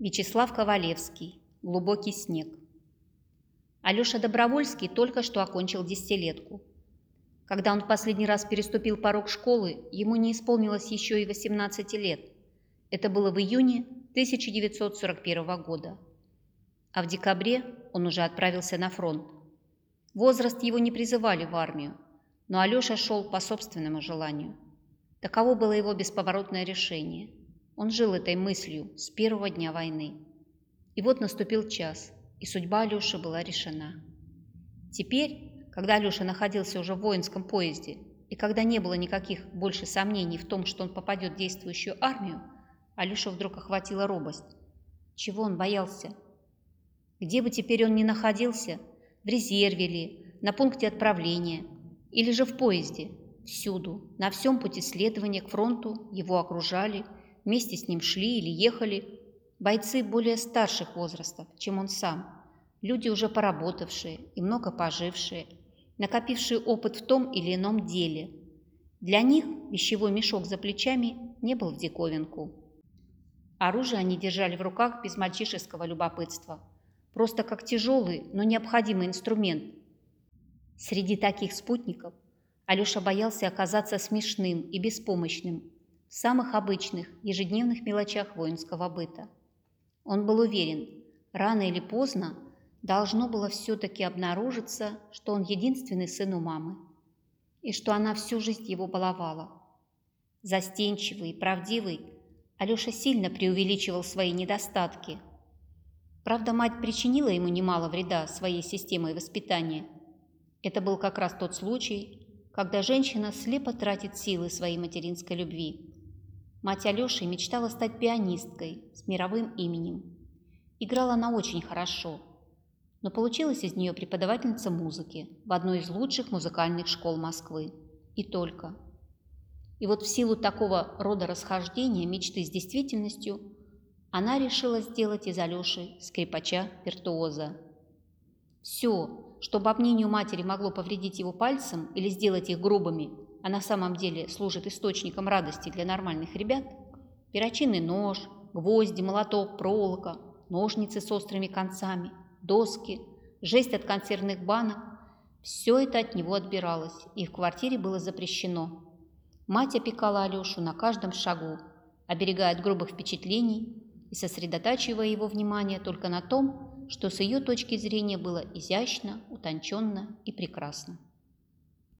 Вячеслав Ковалевский. Глубокий снег. Алеша Добровольский только что окончил десятилетку. Когда он в последний раз переступил порог школы, ему не исполнилось еще и 18 лет. Это было в июне 1941 года. А в декабре он уже отправился на фронт. Возраст его не призывали в армию, но Алеша шел по собственному желанию. Таково было его бесповоротное решение – он жил этой мыслью с первого дня войны. И вот наступил час, и судьба Алёши была решена. Теперь, когда Алёша находился уже в воинском поезде, и когда не было никаких больше сомнений в том, что он попадет в действующую армию, Алёшу вдруг охватила робость. Чего он боялся? Где бы теперь он ни находился, в резерве ли, на пункте отправления, или же в поезде, всюду, на всем пути следования к фронту его окружали – вместе с ним шли или ехали бойцы более старших возрастов, чем он сам, люди уже поработавшие и много пожившие, накопившие опыт в том или ином деле. Для них вещевой мешок за плечами не был в диковинку. Оружие они держали в руках без мальчишеского любопытства, просто как тяжелый, но необходимый инструмент. Среди таких спутников Алеша боялся оказаться смешным и беспомощным, в самых обычных, ежедневных мелочах воинского быта. Он был уверен, рано или поздно должно было все-таки обнаружиться, что он единственный сын у мамы, и что она всю жизнь его баловала. Застенчивый и правдивый, Алеша сильно преувеличивал свои недостатки. Правда, мать причинила ему немало вреда своей системой воспитания. Это был как раз тот случай, когда женщина слепо тратит силы своей материнской любви. Мать Алёши мечтала стать пианисткой с мировым именем. Играла она очень хорошо, но получилась из нее преподавательница музыки в одной из лучших музыкальных школ Москвы. И только. И вот в силу такого рода расхождения мечты с действительностью она решила сделать из Алёши скрипача-виртуоза. Все, что, по мнению матери, могло повредить его пальцем или сделать их грубыми, а на самом деле служит источником радости для нормальных ребят, перочинный нож, гвозди, молоток, проволока, ножницы с острыми концами, доски, жесть от консервных банок – все это от него отбиралось, и в квартире было запрещено. Мать опекала Алешу на каждом шагу, оберегая от грубых впечатлений и сосредотачивая его внимание только на том, что с ее точки зрения было изящно, утонченно и прекрасно.